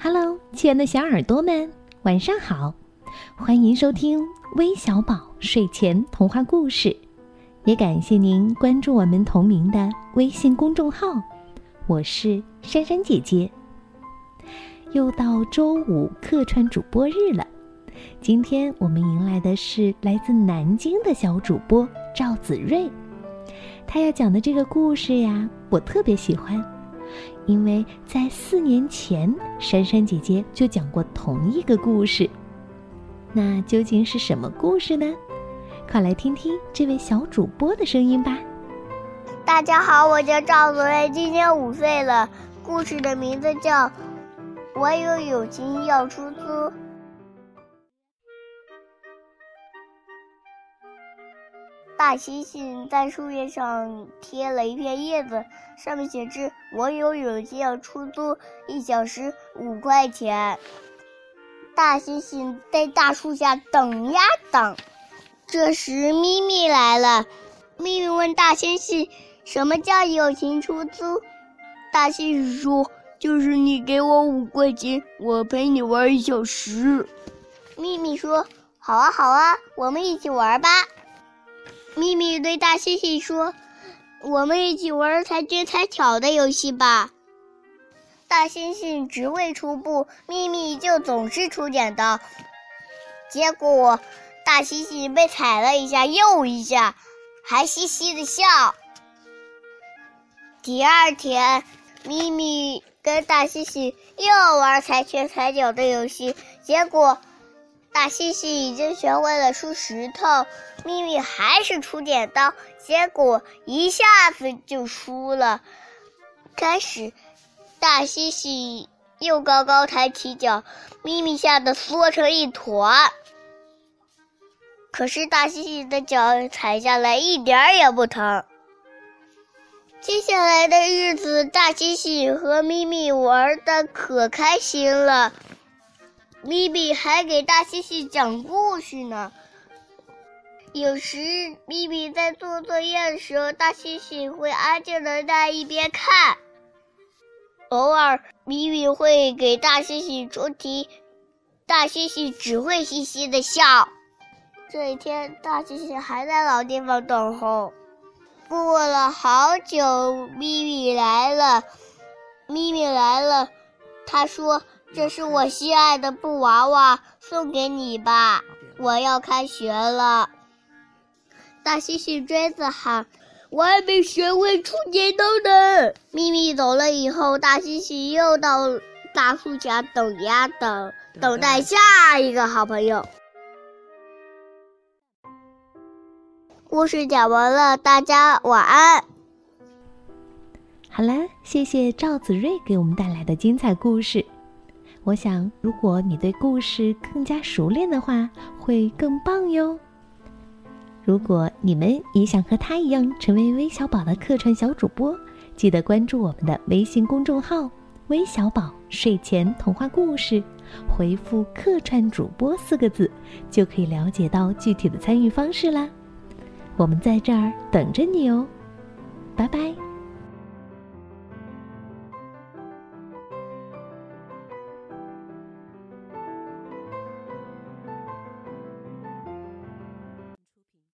Hello，亲爱的小耳朵们，晚上好！欢迎收听微小宝睡前童话故事，也感谢您关注我们同名的微信公众号。我是珊珊姐姐。又到周五客串主播日了，今天我们迎来的是来自南京的小主播赵子睿，他要讲的这个故事呀，我特别喜欢。因为在四年前，珊珊姐姐就讲过同一个故事。那究竟是什么故事呢？快来听听这位小主播的声音吧。大家好，我叫赵子睿，今年五岁了。故事的名字叫《我有友情要出租》。大猩猩在树叶上贴了一片叶子，上面写着：“我有友情要出租，一小时五块钱。”大猩猩在大树下等呀等。这时，咪咪来了。咪咪问大猩猩：“什么叫友情出租？”大猩猩说：“就是你给我五块钱，我陪你玩一小时。”咪咪说：“好啊，好啊，我们一起玩吧。”咪咪对大猩猩说：“我们一起玩猜真猜巧的游戏吧。”大猩猩只会出布，咪咪就总是出剪刀。结果，大猩猩被踩了一下又一下，还嘻嘻的笑。第二天，咪咪跟大猩猩又玩猜拳猜脚的游戏，结果。大猩猩已经学会了出石头，咪咪还是出剪刀，结果一下子就输了。开始，大猩猩又高高抬起脚，咪咪吓得缩成一团。可是大猩猩的脚踩下来一点儿也不疼。接下来的日子，大猩猩和咪咪玩的可开心了。咪咪还给大猩猩讲故事呢。有时咪咪在做作业的时候，大猩猩会安静的在一边看。偶尔咪咪会给大猩猩出题，大猩猩只会嘻嘻的笑。这一天，大猩猩还在老地方等候。过了好久，咪咪来了。咪咪来了，他说。这是我心爱的布娃娃，送给你吧。我要开学了。大猩猩追着喊：“我还没学会出剪刀呢。”咪咪走了以后，大猩猩又到大树下等呀等，等待下一个好朋友。故事讲完了，大家晚安。好了，谢谢赵子睿给我们带来的精彩故事。我想，如果你对故事更加熟练的话，会更棒哟。如果你们也想和他一样成为微小宝的客串小主播，记得关注我们的微信公众号“微小宝睡前童话故事”，回复“客串主播”四个字，就可以了解到具体的参与方式啦。我们在这儿等着你哦，拜拜。